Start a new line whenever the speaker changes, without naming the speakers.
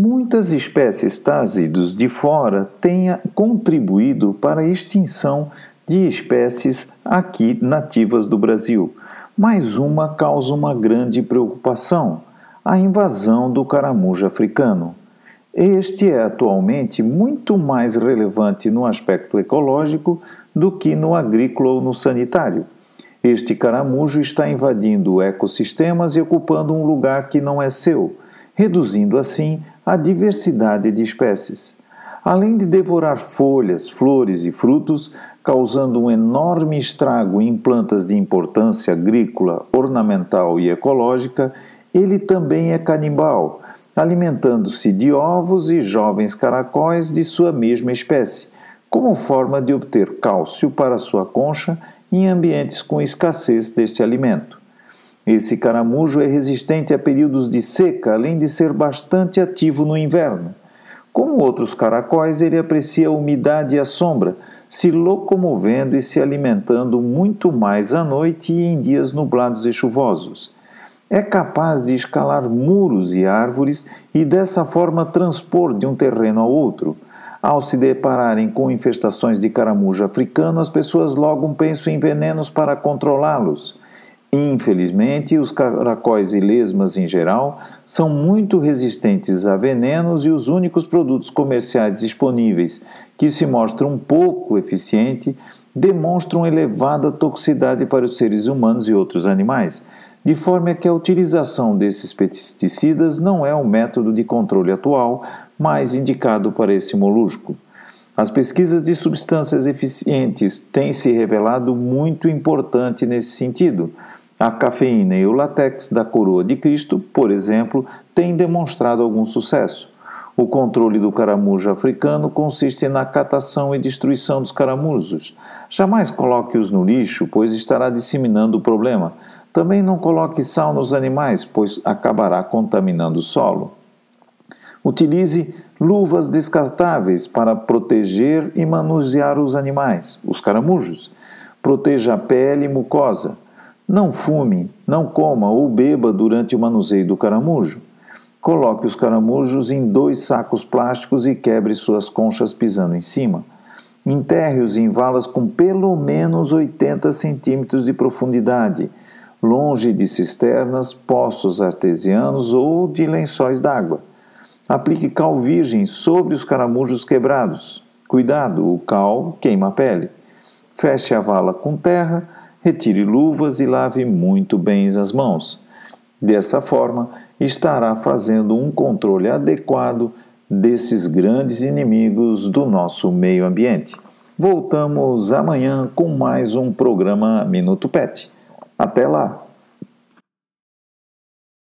Muitas espécies tásidos de fora têm contribuído para a extinção de espécies aqui nativas do Brasil, mas uma causa uma grande preocupação: a invasão do caramujo africano. Este é atualmente muito mais relevante no aspecto ecológico do que no agrícola ou no sanitário. Este caramujo está invadindo ecossistemas e ocupando um lugar que não é seu, reduzindo assim a diversidade de espécies. Além de devorar folhas, flores e frutos, causando um enorme estrago em plantas de importância agrícola, ornamental e ecológica, ele também é canibal, alimentando-se de ovos e jovens caracóis de sua mesma espécie, como forma de obter cálcio para sua concha em ambientes com escassez deste alimento. Esse caramujo é resistente a períodos de seca, além de ser bastante ativo no inverno. Como outros caracóis, ele aprecia a umidade e a sombra, se locomovendo e se alimentando muito mais à noite e em dias nublados e chuvosos. É capaz de escalar muros e árvores e dessa forma transpor de um terreno ao outro. Ao se depararem com infestações de caramujo africano, as pessoas logo pensam em venenos para controlá-los. Infelizmente, os caracóis e lesmas em geral são muito resistentes a venenos e os únicos produtos comerciais disponíveis que se mostram pouco eficientes demonstram elevada toxicidade para os seres humanos e outros animais, de forma que a utilização desses pesticidas não é o método de controle atual mais indicado para esse molusco. As pesquisas de substâncias eficientes têm se revelado muito importante nesse sentido a cafeína e o látex da coroa de Cristo, por exemplo, têm demonstrado algum sucesso. O controle do caramujo africano consiste na catação e destruição dos caramujos. Jamais coloque-os no lixo, pois estará disseminando o problema. Também não coloque sal nos animais, pois acabará contaminando o solo. Utilize luvas descartáveis para proteger e manusear os animais, os caramujos. Proteja a pele e mucosa. Não fume, não coma ou beba durante o manuseio do caramujo. Coloque os caramujos em dois sacos plásticos e quebre suas conchas pisando em cima. Enterre-os em valas com pelo menos 80 centímetros de profundidade, longe de cisternas, poços artesianos ou de lençóis d'água. Aplique cal virgem sobre os caramujos quebrados. Cuidado, o cal queima a pele. Feche a vala com terra retire luvas e lave muito bem as mãos. Dessa forma, estará fazendo um controle adequado desses grandes inimigos do nosso meio ambiente. Voltamos amanhã com mais um programa Minuto Pet. Até lá!